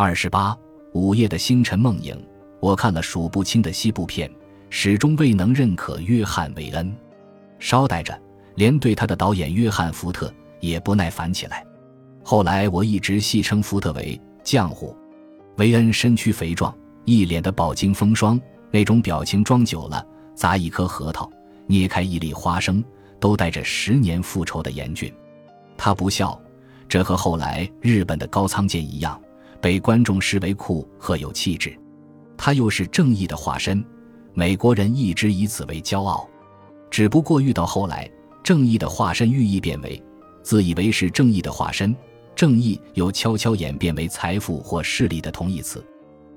二十八，午夜的星辰梦影，我看了数不清的西部片，始终未能认可约翰·韦恩。稍待着，连对他的导演约翰·福特也不耐烦起来。后来我一直戏称福特为“浆糊”。韦恩身躯肥壮，一脸的饱经风霜，那种表情装久了，砸一颗核桃，捏开一粒花生，都带着十年复仇的严峻。他不笑，这和后来日本的高仓健一样，被观众视为酷和有气质。他又是正义的化身，美国人一直以此为骄傲。只不过遇到后来，正义的化身寓意变为自以为是正义的化身。正义又悄悄演变为财富或势力的同义词。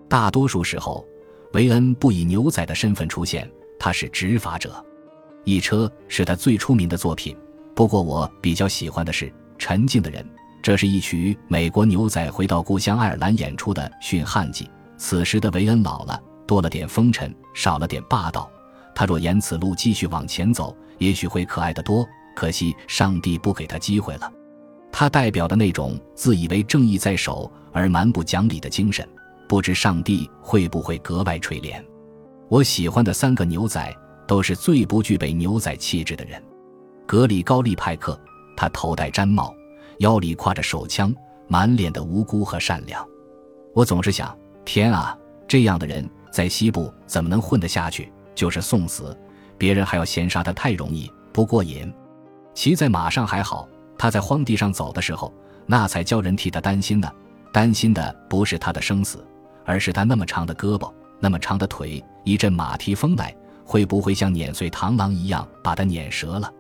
大多数时候，维恩不以牛仔的身份出现，他是执法者。《一车》是他最出名的作品。不过，我比较喜欢的是《沉静的人》，这是一曲美国牛仔回到故乡爱尔兰演出的驯汉记。此时的维恩老了，多了点风尘，少了点霸道。他若沿此路继续往前走，也许会可爱得多。可惜，上帝不给他机会了。他代表的那种自以为正义在手而蛮不讲理的精神，不知上帝会不会格外垂怜。我喜欢的三个牛仔都是最不具备牛仔气质的人。格里高利·派克，他头戴毡帽，腰里挎着手枪，满脸的无辜和善良。我总是想，天啊，这样的人在西部怎么能混得下去？就是送死，别人还要嫌杀他，太容易不过瘾。骑在马上还好。他在荒地上走的时候，那才叫人替他担心呢。担心的不是他的生死，而是他那么长的胳膊，那么长的腿，一阵马蹄风来，会不会像碾碎螳螂一样把他碾折了？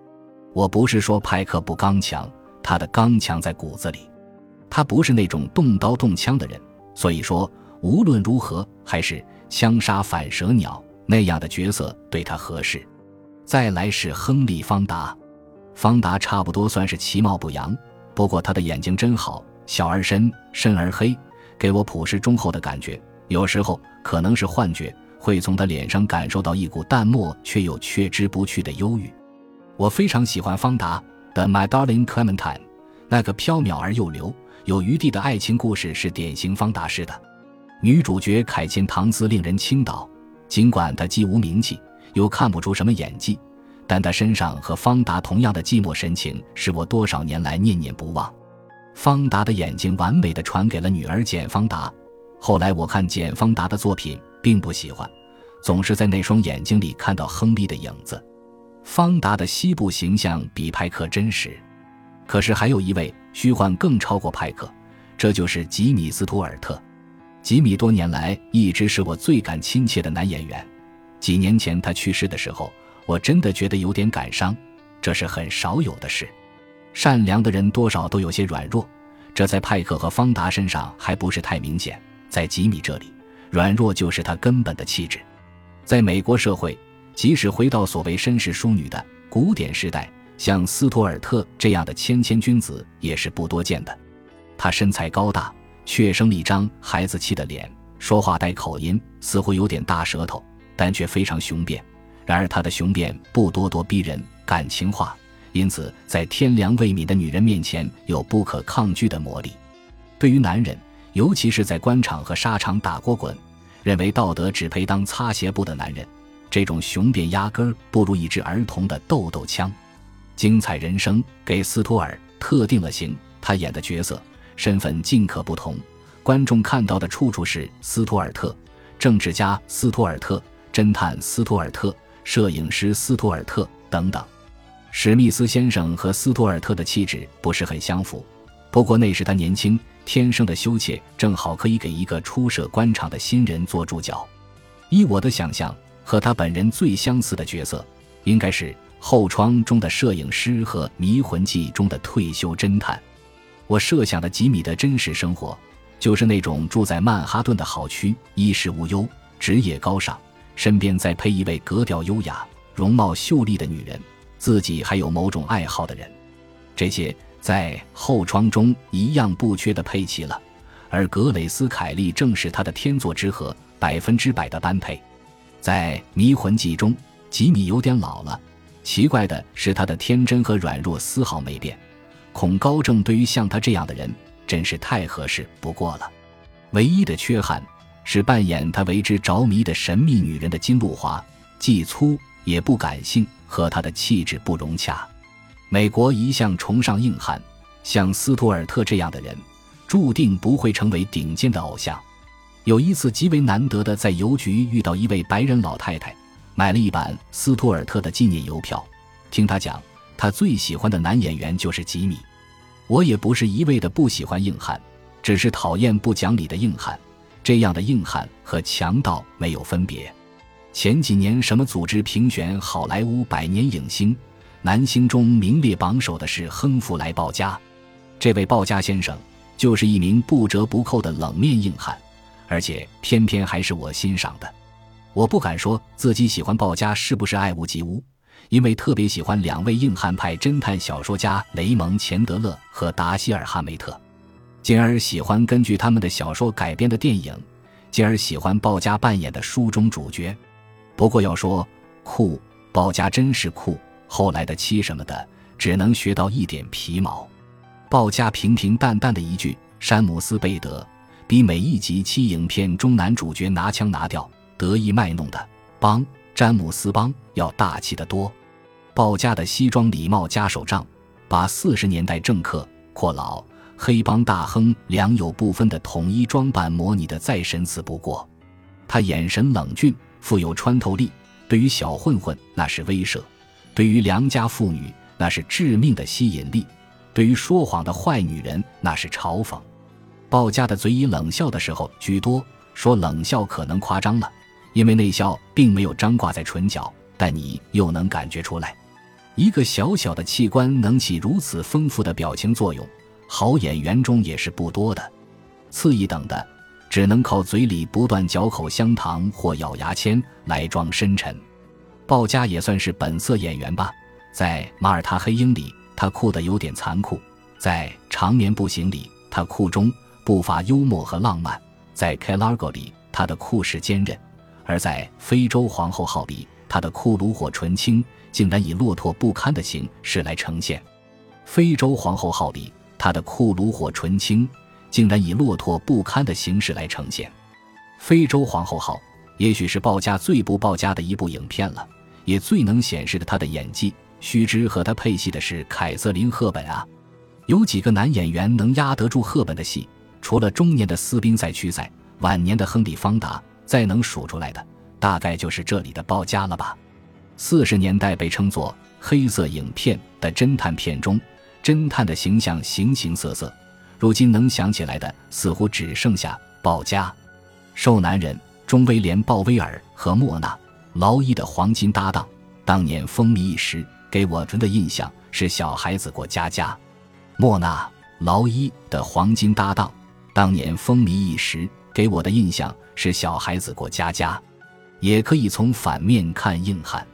我不是说派克不刚强，他的刚强在骨子里。他不是那种动刀动枪的人，所以说无论如何，还是枪杀反蛇鸟那样的角色对他合适。再来是亨利·方达。方达差不多算是其貌不扬，不过他的眼睛真好，小而深，深而黑，给我朴实忠厚的感觉。有时候可能是幻觉，会从他脸上感受到一股淡漠却又却之不去的忧郁。我非常喜欢方达的《My Darling Clementine》，那个飘渺而又流有余地的爱情故事是典型方达式的。女主角凯茜·唐斯令人倾倒，尽管她既无名气，又看不出什么演技。但她身上和方达同样的寂寞神情，使我多少年来念念不忘。方达的眼睛完美的传给了女儿简·方达。后来我看简·方达的作品，并不喜欢，总是在那双眼睛里看到亨利的影子。方达的西部形象比派克真实，可是还有一位虚幻更超过派克，这就是吉米·斯图尔特。吉米多年来一直是我最感亲切的男演员。几年前他去世的时候。我真的觉得有点感伤，这是很少有的事。善良的人多少都有些软弱，这在派克和方达身上还不是太明显。在吉米这里，软弱就是他根本的气质。在美国社会，即使回到所谓绅士淑女的古典时代，像斯图尔特这样的谦谦君子也是不多见的。他身材高大，却生了一张孩子气的脸，说话带口音，似乎有点大舌头，但却非常雄辩。然而他的雄辩不咄咄逼人、感情化，因此在天良未泯的女人面前有不可抗拒的魔力。对于男人，尤其是在官场和沙场打过滚、认为道德只配当擦鞋布的男人，这种雄辩压根儿不如一支儿童的豆豆枪。精彩人生给斯图尔特定了型，他演的角色身份尽可不同，观众看到的处处是斯图尔特，政治家斯图尔特，侦探斯图尔特。摄影师斯图尔特等等，史密斯先生和斯图尔特的气质不是很相符，不过那时他年轻天生的羞怯，正好可以给一个初涉官场的新人做注脚。依我的想象，和他本人最相似的角色，应该是《后窗》中的摄影师和《迷魂记》中的退休侦探。我设想的吉米的真实生活，就是那种住在曼哈顿的好区，衣食无忧，职业高尚。身边再配一位格调优雅、容貌秀丽的女人，自己还有某种爱好的人，这些在后窗中一样不缺的配齐了。而格蕾斯·凯利正是他的天作之合，百分之百的般配。在《迷魂记》中，吉米有点老了，奇怪的是他的天真和软弱丝毫没变。恐高症对于像他这样的人真是太合适不过了。唯一的缺憾是扮演他为之着迷的神秘女人的金露华，既粗也不感性，和他的气质不融洽。美国一向崇尚硬汉，像斯图尔特这样的人，注定不会成为顶尖的偶像。有一次极为难得的在邮局遇到一位白人老太太，买了一版斯图尔特的纪念邮票。听她讲，她最喜欢的男演员就是吉米。我也不是一味的不喜欢硬汉，只是讨厌不讲理的硬汉。这样的硬汉和强盗没有分别。前几年什么组织评选好莱坞百年影星，男星中名列榜首的是亨弗莱·鲍嘉。这位鲍嘉先生就是一名不折不扣的冷面硬汉。而且偏偏还是我欣赏的，我不敢说自己喜欢鲍家是不是爱屋及乌，因为特别喜欢两位硬汉派侦探小说家雷蒙·钱德勒和达希尔·哈梅特，进而喜欢根据他们的小说改编的电影，进而喜欢鲍家扮演的书中主角。不过要说酷，鲍家真是酷，后来的七什么的只能学到一点皮毛。鲍家平平淡淡的一句：“山姆斯·贝德。”比每一集七影片中男主角拿枪拿调、得意卖弄的邦詹姆斯邦要大气得多。鲍家的西装礼帽加手杖，把四十年代政客、阔佬、黑帮大亨良莠不分的统一装扮模拟的再神似不过。他眼神冷峻，富有穿透力。对于小混混那是威慑，对于良家妇女那是致命的吸引力，对于说谎的坏女人那是嘲讽。鲍家的嘴以冷笑的时候居多，说冷笑可能夸张了，因为那笑并没有张挂在唇角，但你又能感觉出来。一个小小的器官能起如此丰富的表情作用，好演员中也是不多的。次一等的，只能靠嘴里不断嚼口香糖或咬牙签来装深沉。鲍家也算是本色演员吧，在《马耳他黑鹰》里，他哭得有点残酷；在《长眠不醒》里，他哭中。不乏幽默和浪漫，在《k l a r g o 里，他的酷是坚韧；而在《非洲皇后号》里，他的酷炉火纯青，竟然以落拓不堪的形式来呈现。《非洲皇后号》里，他的酷炉火纯青，竟然以落拓不堪的形式来呈现。《非洲皇后号》也许是鲍家最不鲍家的一部影片了，也最能显示的他的演技。须知和他配戏的是凯瑟琳·赫本啊，有几个男演员能压得住赫本的戏？除了中年的斯宾塞屈塞，晚年的亨利方达，再能数出来的，大概就是这里的鲍嘉了吧。四十年代被称作黑色影片的侦探片中，侦探的形象形形色色，如今能想起来的似乎只剩下鲍嘉。瘦男人中威廉·鲍威尔和莫娜·劳伊的黄金搭档，当年风靡一时，给我们的印象是小孩子过家家。莫娜·劳伊的黄金搭档。当年风靡一时，给我的印象是小孩子过家家。也可以从反面看硬汉。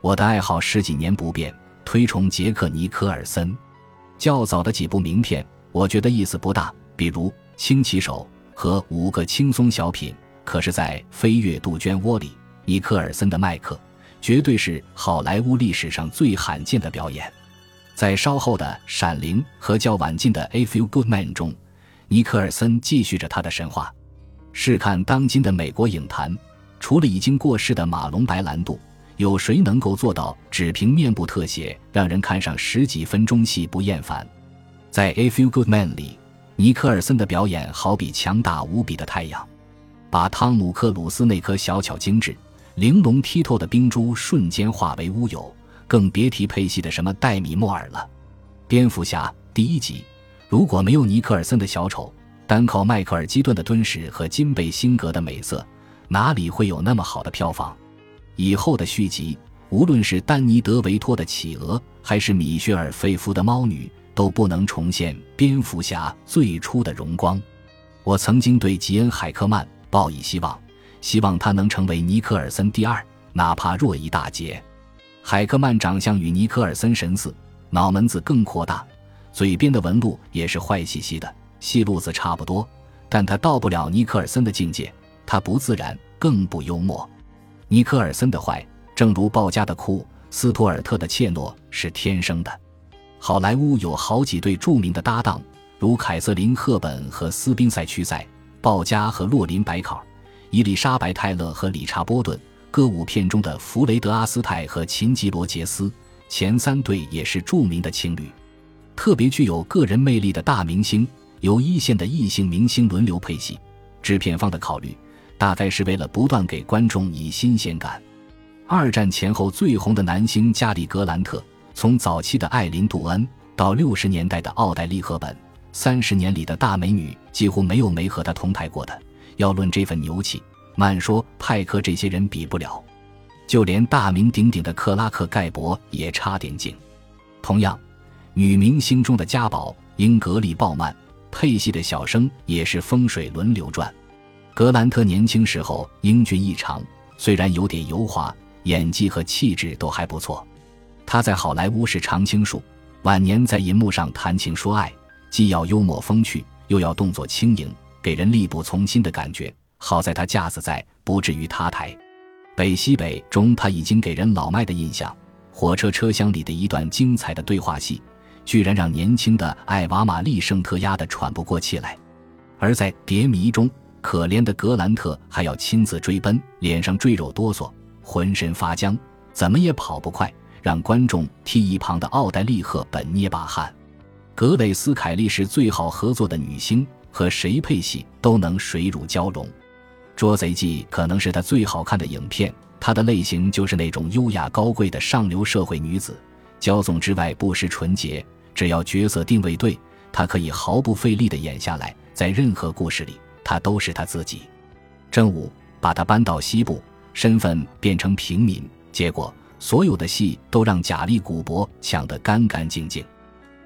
我的爱好十几年不变，推崇杰克尼科尔森。较早的几部名片，我觉得意思不大，比如《轻骑手》和《五个轻松小品》。可是，在《飞越杜鹃窝》里，尼克尔森的麦克绝对是好莱坞历史上最罕见的表演。在稍后的《闪灵》和较晚近的《A Few Good Men》中。尼克尔森继续着他的神话。试看当今的美国影坛，除了已经过世的马龙白兰度，有谁能够做到只凭面部特写让人看上十几分钟戏不厌烦？在《A Few Good Men》里，尼克尔森的表演好比强大无比的太阳，把汤姆克鲁斯那颗小巧精致、玲珑剔透的冰珠瞬间化为乌有，更别提配戏的什么戴米莫尔了。蝙蝠侠第一集。如果没有尼克尔森的小丑，单靠迈克尔基顿的敦实和金贝辛格的美色，哪里会有那么好的票房？以后的续集，无论是丹尼德维托的企鹅，还是米歇尔费夫的猫女，都不能重现蝙蝠侠最初的荣光。我曾经对吉恩海克曼抱以希望，希望他能成为尼克尔森第二，哪怕弱一大截。海克曼长相与尼克尔森神似，脑门子更扩大。嘴边的纹路也是坏兮兮的，戏路子差不多，但他到不了尼克尔森的境界，他不自然，更不幽默。尼克尔森的坏，正如鲍家的哭，斯图尔特的怯懦是天生的。好莱坞有好几对著名的搭档，如凯瑟琳·赫本和斯宾塞·屈塞，鲍嘉和洛林·白考、伊丽莎白·泰勒和理查·波顿。歌舞片中的弗雷德·阿斯泰和琴吉·罗杰斯，前三对也是著名的情侣。特别具有个人魅力的大明星，由一线的异性明星轮流配戏。制片方的考虑，大概是为了不断给观众以新鲜感。二战前后最红的男星加里·格兰特，从早期的艾琳·杜恩到六十年代的奥黛丽·赫本，三十年里的大美女几乎没有没和他同台过的。要论这份牛气。慢说，派克这些人比不了，就连大名鼎鼎的克拉克·盖博也差点劲。同样，女明星中的家宝英格丽·鲍曼配戏的小生也是风水轮流转。格兰特年轻时候英俊异常，虽然有点油滑，演技和气质都还不错。他在好莱坞是常青树，晚年在银幕上谈情说爱，既要幽默风趣，又要动作轻盈，给人力不从心的感觉。好在他架子在，不至于塌台。北西北中，他已经给人老迈的印象。火车车厢里的一段精彩的对话戏，居然让年轻的艾娃·玛丽·圣特压得喘不过气来。而在《蝶迷》中，可怜的格兰特还要亲自追奔，脸上赘肉哆嗦，浑身发僵，怎么也跑不快，让观众替一旁的奥黛丽·赫本捏把汗。格蕾斯·凯利是最好合作的女星，和谁配戏都能水乳交融。《捉贼记》可能是她最好看的影片，她的类型就是那种优雅高贵的上流社会女子，骄纵之外不失纯洁。只要角色定位对，他可以毫不费力地演下来，在任何故事里，他都是他自己。正午把他搬到西部，身份变成平民，结果所有的戏都让贾利·古伯抢得干干净净。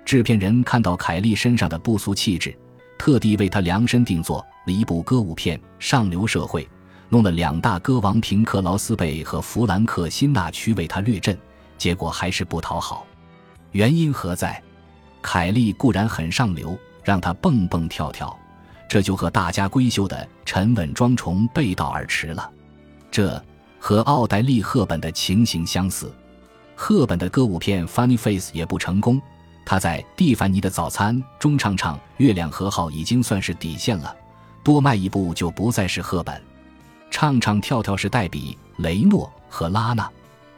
制片人看到凯莉身上的不俗气质。特地为他量身定做了一部歌舞片《上流社会》，弄了两大歌王平克·劳斯贝和弗兰克·辛纳屈为他掠阵，结果还是不讨好。原因何在？凯莉固然很上流，让他蹦蹦跳跳，这就和大家闺秀的沉稳庄重背道而驰了。这和奥黛丽·赫本的情形相似。赫本的歌舞片《Funny Face》也不成功。他在《蒂凡尼的早餐》中唱唱《月亮和号》已经算是底线了，多迈一步就不再是赫本。唱唱跳跳是黛比、雷诺和拉娜，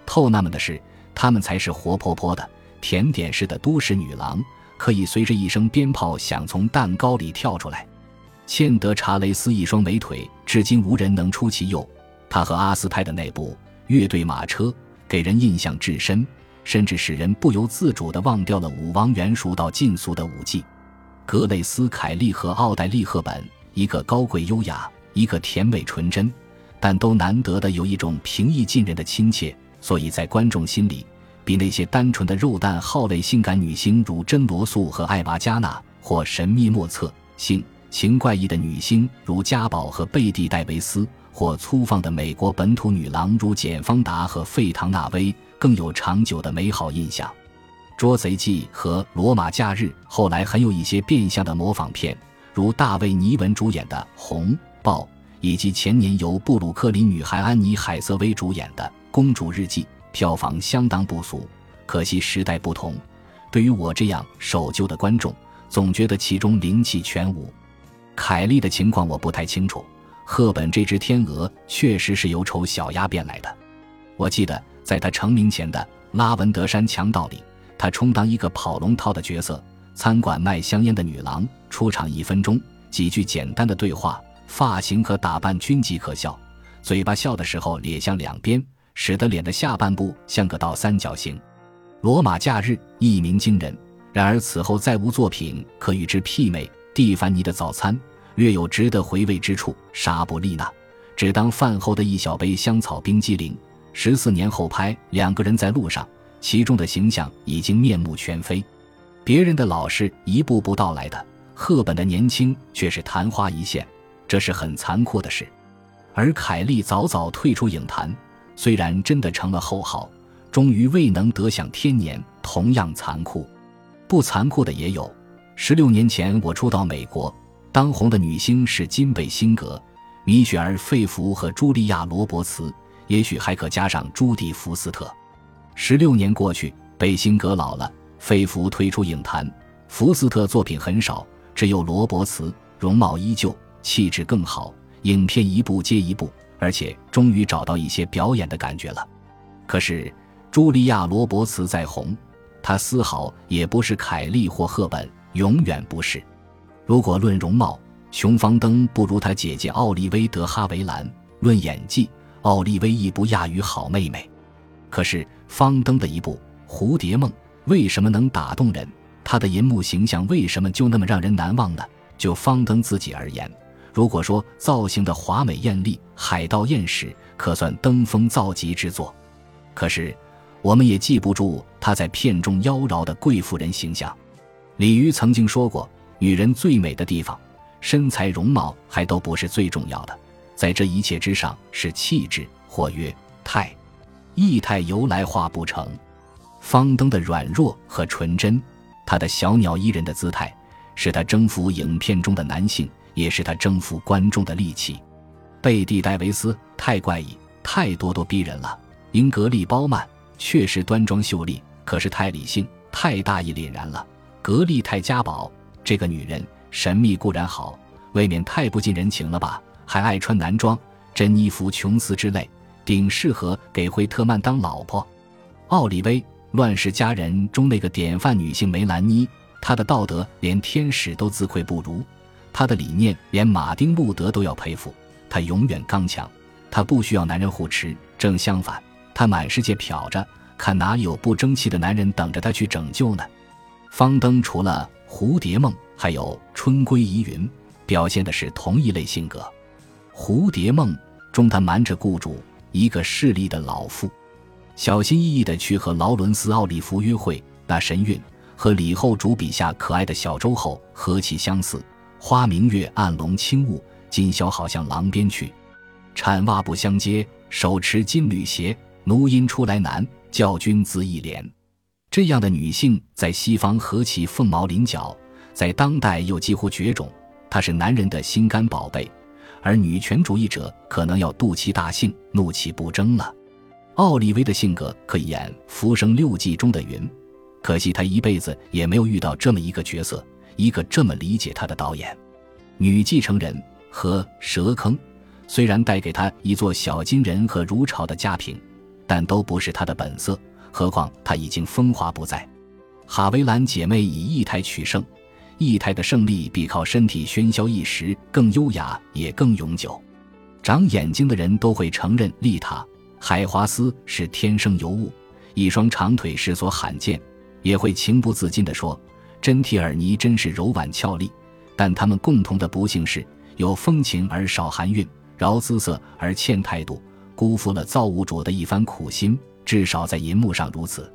透纳们的是，他们才是活泼泼的、甜点式的都市女郎，可以随着一声鞭炮响从蛋糕里跳出来。茜德·查雷斯一双美腿，至今无人能出其右。他和阿斯泰的那部《乐队马车》给人印象至深。甚至使人不由自主地忘掉了武王元熟到尽俗的武技。格蕾斯·凯利和奥黛丽·赫本，一个高贵优雅，一个甜美纯真，但都难得的有一种平易近人的亲切，所以在观众心里，比那些单纯的肉蛋好类性感女星如珍·罗素和艾娃·加纳，或神秘莫测、性情怪异的女星如嘉宝和贝蒂·戴维斯，或粗放的美国本土女郎如简·方达和费唐纳威。更有长久的美好印象，《捉贼记》和《罗马假日》后来很有一些变相的模仿片，如大卫·尼文主演的《红豹》，以及前年由布鲁克林女孩安妮·海瑟薇主演的《公主日记》，票房相当不俗。可惜时代不同，对于我这样守旧的观众，总觉得其中灵气全无。凯莉的情况我不太清楚，赫本这只天鹅确实是由丑小鸭变来的，我记得。在他成名前的《拉文德山强盗》里，他充当一个跑龙套的角色。餐馆卖香烟的女郎出场一分钟，几句简单的对话，发型和打扮均极可笑，嘴巴笑的时候咧向两边，使得脸的下半部像个倒三角形。《罗马假日》一鸣惊人，然而此后再无作品可与之媲美。蒂凡尼的早餐略有值得回味之处，莎布丽娜只当饭后的一小杯香草冰激凌。十四年后拍两个人在路上，其中的形象已经面目全非。别人的老是一步步到来的，赫本的年轻却是昙花一现，这是很残酷的事。而凯莉早早退出影坛，虽然真的成了后号，终于未能得享天年，同样残酷。不残酷的也有。十六年前我初到美国，当红的女星是金贝辛格、米雪儿·费弗和茱莉亚·罗伯茨。也许还可加上朱迪福斯特。十六年过去，贝辛格老了，费弗退出影坛，福斯特作品很少，只有罗伯茨，容貌依旧，气质更好，影片一部接一部，而且终于找到一些表演的感觉了。可是，茱莉亚·罗伯茨再红，她丝毫也不是凯莉或赫本，永远不是。如果论容貌，琼·芳登不如她姐姐奥利威·德哈维兰；论演技，奥利威亦不亚于好妹妹。可是，方登的一部《蝴蝶梦》为什么能打动人？她的银幕形象为什么就那么让人难忘呢？就方登自己而言，如果说造型的华美艳丽，《海盗艳史》可算登峰造极之作。可是，我们也记不住她在片中妖娆的贵妇人形象。李渔曾经说过：“女人最美的地方，身材容貌还都不是最重要的，在这一切之上是气质，或曰态。意态由来化不成。”方登的软弱和纯真，她的小鸟依人的姿态，是她征服影片中的男性，也是他征服观众的利器。贝蒂·戴维斯太怪异，太咄咄逼人了。英格丽·褒曼确实端庄秀丽，可是太理性，太大义凛然了。格丽泰·嘉宝这个女人神秘固然好，未免太不近人情了吧？还爱穿男装，珍妮弗·琼斯之类，顶适合给惠特曼当老婆。奥利薇。《乱世佳人》中那个典范女性梅兰妮，她的道德连天使都自愧不如，他的理念连马丁路德都要佩服。他永远刚强，他不需要男人护持。正相反，他满世界瞟着，看哪有不争气的男人等着他去拯救呢？方登除了《蝴蝶梦》，还有《春闺疑云》，表现的是同一类性格。《蝴蝶梦》中，他瞒着雇主，一个势利的老妇。小心翼翼地去和劳伦斯·奥利弗约会，那神韵和李后主笔下可爱的小周后何其相似！花明月，暗龙轻雾，今宵好向廊边去。产袜不相接，手持金缕鞋。奴音出来难，教君自一帘。这样的女性在西方何其凤毛麟角，在当代又几乎绝种。她是男人的心肝宝贝，而女权主义者可能要妒其大幸，怒其不争了。奥利薇的性格可以演《浮生六记》中的云，可惜她一辈子也没有遇到这么一个角色，一个这么理解她的导演。女继承人和蛇坑虽然带给她一座小金人和如潮的家庭，但都不是她的本色。何况她已经风华不再。哈维兰姐妹以异态取胜，异态的胜利比靠身体喧嚣一时更优雅，也更永久。长眼睛的人都会承认丽塔。海华斯是天生尤物，一双长腿是所罕见，也会情不自禁地说：“真蒂尔尼真是柔婉俏丽。”但他们共同的不幸是，有风情而少含韵，饶姿色而欠态度，辜负了造物主的一番苦心。至少在银幕上如此。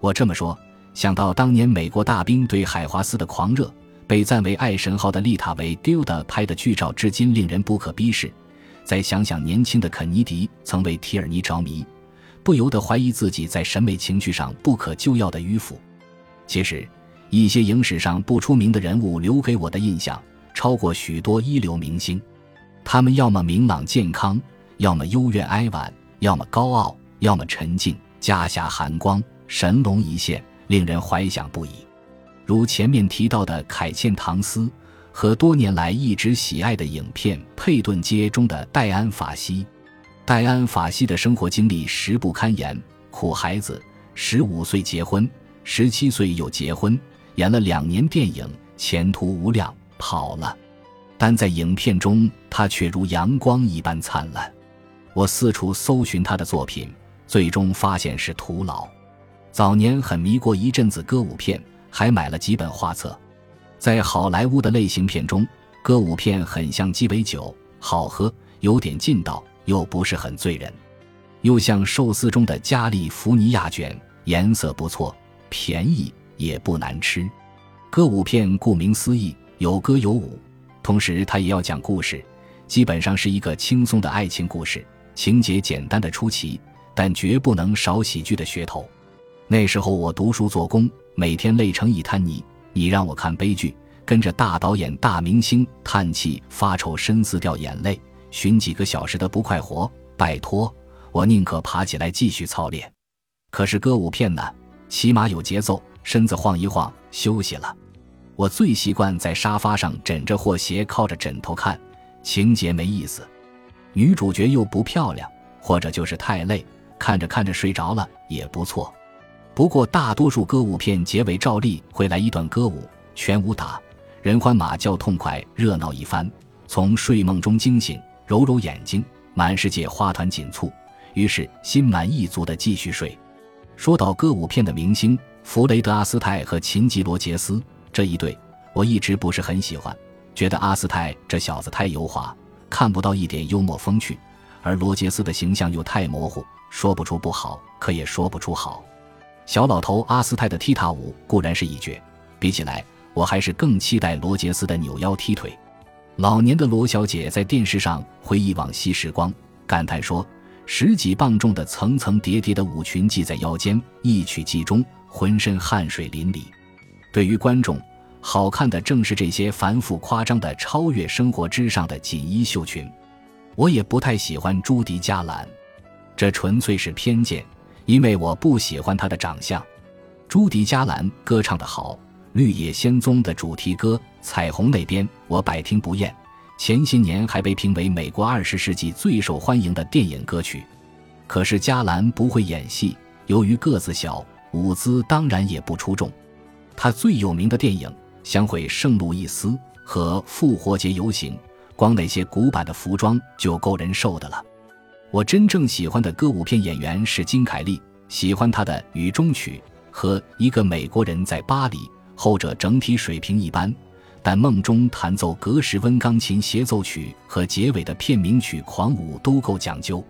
我这么说，想到当年美国大兵对海华斯的狂热，被赞为爱神号的丽塔维 Gilda 拍的剧照，至今令人不可逼视。再想想年轻的肯尼迪曾为提尔尼着迷，不由得怀疑自己在审美情趣上不可救药的迂腐。其实，一些影史上不出名的人物留给我的印象超过许多一流明星。他们要么明朗健康，要么幽怨哀婉，要么高傲，要么沉静，家下寒光，神龙一现，令人怀想不已。如前面提到的凯茜·唐斯。和多年来一直喜爱的影片《佩顿街》中的戴安·法西，戴安·法西的生活经历实不堪言。苦孩子，十五岁结婚，十七岁又结婚，演了两年电影，前途无量，跑了。但在影片中，他却如阳光一般灿烂。我四处搜寻他的作品，最终发现是徒劳。早年很迷过一阵子歌舞片，还买了几本画册。在好莱坞的类型片中，歌舞片很像鸡尾酒，好喝，有点劲道，又不是很醉人；又像寿司中的加利福尼亚卷，颜色不错，便宜也不难吃。歌舞片顾名思义，有歌有舞，同时它也要讲故事，基本上是一个轻松的爱情故事，情节简单的出奇，但绝不能少喜剧的噱头。那时候我读书做工，每天累成一滩泥。你让我看悲剧，跟着大导演、大明星叹气发愁、深思掉眼泪，寻几个小时的不快活，拜托，我宁可爬起来继续操练。可是歌舞片呢，起码有节奏，身子晃一晃，休息了。我最习惯在沙发上枕着或斜靠着枕头看，情节没意思，女主角又不漂亮，或者就是太累，看着看着睡着了也不错。不过大多数歌舞片结尾照例会来一段歌舞，全武打，人欢马叫，痛快热闹一番，从睡梦中惊醒，揉揉眼睛，满世界花团锦簇，于是心满意足的继续睡。说到歌舞片的明星弗雷德阿斯泰和琴吉罗杰斯这一对，我一直不是很喜欢，觉得阿斯泰这小子太油滑，看不到一点幽默风趣，而罗杰斯的形象又太模糊，说不出不好，可也说不出好。小老头阿斯泰的踢踏舞固然是一绝，比起来，我还是更期待罗杰斯的扭腰踢腿。老年的罗小姐在电视上回忆往昔时光，感叹说。十几磅重的层层叠叠的舞裙系在腰间，一曲即终，浑身汗水淋漓。对于观众，好看的正是这些繁复夸张的、超越生活之上的锦衣绣裙。我也不太喜欢朱迪·加兰，这纯粹是偏见，因为我不喜欢她的长相。朱迪·加兰歌唱的好，《绿野仙踪》的主题歌《彩虹那边》，我百听不厌。前些年还被评为美国二十世纪最受欢迎的电影歌曲，可是加兰不会演戏，由于个子小，舞姿当然也不出众。他最有名的电影《相会圣路易斯》和《复活节游行》，光那些古板的服装就够人受的了。我真正喜欢的歌舞片演员是金凯利，喜欢他的《雨中曲》和《一个美国人在巴黎》，后者整体水平一般。但梦中弹奏格什温钢琴协奏曲和结尾的片名曲《狂舞》都够讲究。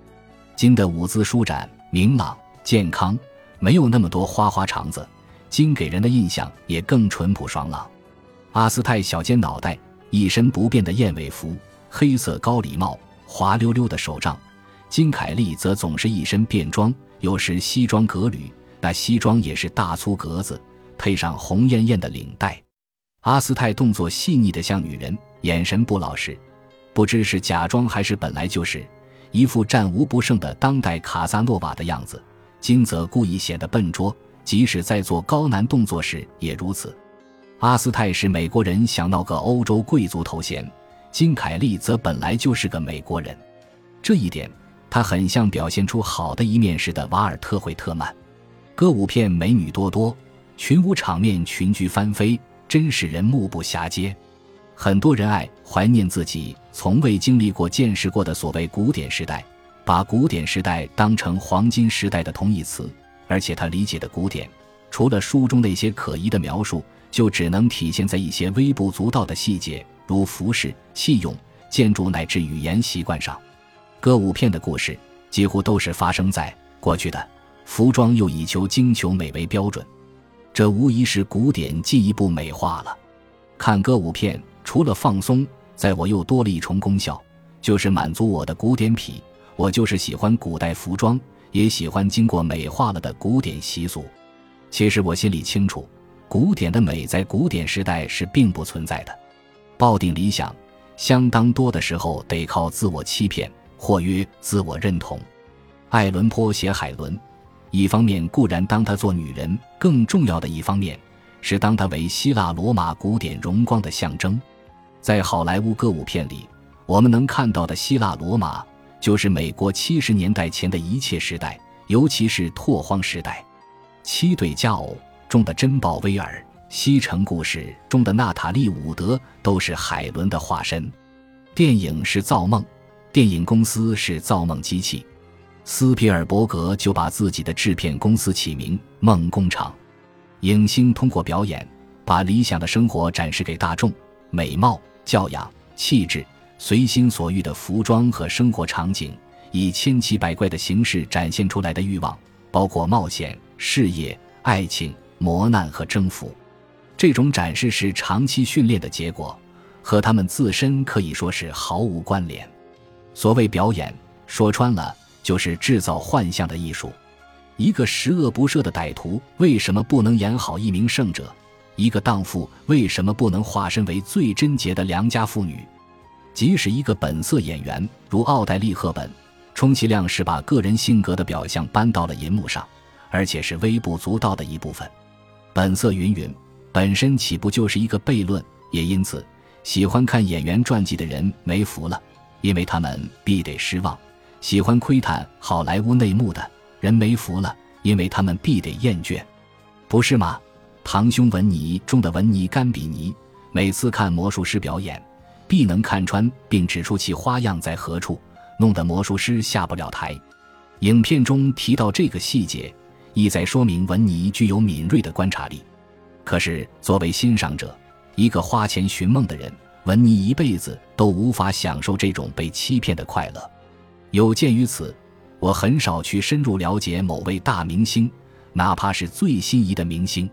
金的舞姿舒展、明朗、健康，没有那么多花花肠子。金给人的印象也更淳朴爽朗。阿斯泰小尖脑袋，一身不变的燕尾服，黑色高礼帽，滑溜溜的手杖。金凯利则总是一身便装，有时西装革履，那西装也是大粗格子，配上红艳艳的领带。阿斯泰动作细腻的像女人，眼神不老实，不知是假装还是本来就是，一副战无不胜的当代卡萨诺瓦的样子。金则故意显得笨拙，即使在做高难动作时也如此。阿斯泰是美国人，想闹个欧洲贵族头衔；金凯利则本来就是个美国人，这一点他很像表现出好的一面时的瓦尔特惠特曼。歌舞片美女多多，群舞场面群居翻飞。真使人目不暇接，很多人爱怀念自己从未经历过、见识过的所谓古典时代，把古典时代当成黄金时代的同义词。而且他理解的古典，除了书中那些可疑的描述，就只能体现在一些微不足道的细节，如服饰、器用、建筑乃至语言习惯上。歌舞片的故事几乎都是发生在过去的，服装又以求精求美为标准。这无疑是古典进一步美化了。看歌舞片，除了放松，在我又多了一重功效，就是满足我的古典癖。我就是喜欢古代服装，也喜欢经过美化了的古典习俗。其实我心里清楚，古典的美在古典时代是并不存在的。抱定理想，相当多的时候得靠自我欺骗，或曰自我认同。爱伦坡写海伦。一方面固然当她做女人，更重要的一方面是当她为希腊罗马古典荣光的象征。在好莱坞歌舞片里，我们能看到的希腊罗马，就是美国七十年代前的一切时代，尤其是拓荒时代。《七对佳偶》中的珍宝威尔，《西城故事》中的娜塔莉伍德，都是海伦的化身。电影是造梦，电影公司是造梦机器。斯皮尔伯格就把自己的制片公司起名“梦工厂”。影星通过表演，把理想的生活展示给大众。美貌、教养、气质、随心所欲的服装和生活场景，以千奇百怪的形式展现出来的欲望，包括冒险、事业、爱情、磨难和征服。这种展示是长期训练的结果，和他们自身可以说是毫无关联。所谓表演，说穿了。就是制造幻象的艺术。一个十恶不赦的歹徒为什么不能演好一名圣者？一个荡妇为什么不能化身为最贞洁的良家妇女？即使一个本色演员如奥黛丽·赫本，充其量是把个人性格的表象搬到了银幕上，而且是微不足道的一部分。本色云云，本身岂不就是一个悖论？也因此，喜欢看演员传记的人没福了，因为他们必得失望；喜欢窥探好莱坞内幕的人没福了，因为他们必得厌倦，不是吗？堂兄文尼中的文尼甘比尼，每次看魔术师表演，必能看穿并指出其花样在何处，弄得魔术师下不了台。影片中提到这个细节，意在说明文尼具有敏锐的观察力。可是作为欣赏者，一个花钱寻梦的人，文尼一辈子都无法享受这种被欺骗的快乐。有鉴于此，我很少去深入了解某位大明星，哪怕是最心仪的明星。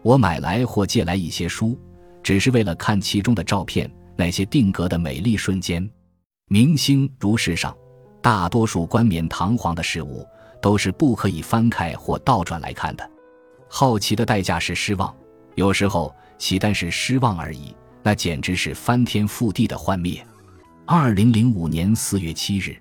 我买来或借来一些书，只是为了看其中的照片，那些定格的美丽瞬间。明星如世上大多数冠冕堂皇的事物，都是不可以翻开或倒转来看的。好奇的代价是失望，有时候岂单是失望而已，那简直是翻天覆地的幻灭。二零零五年四月七日。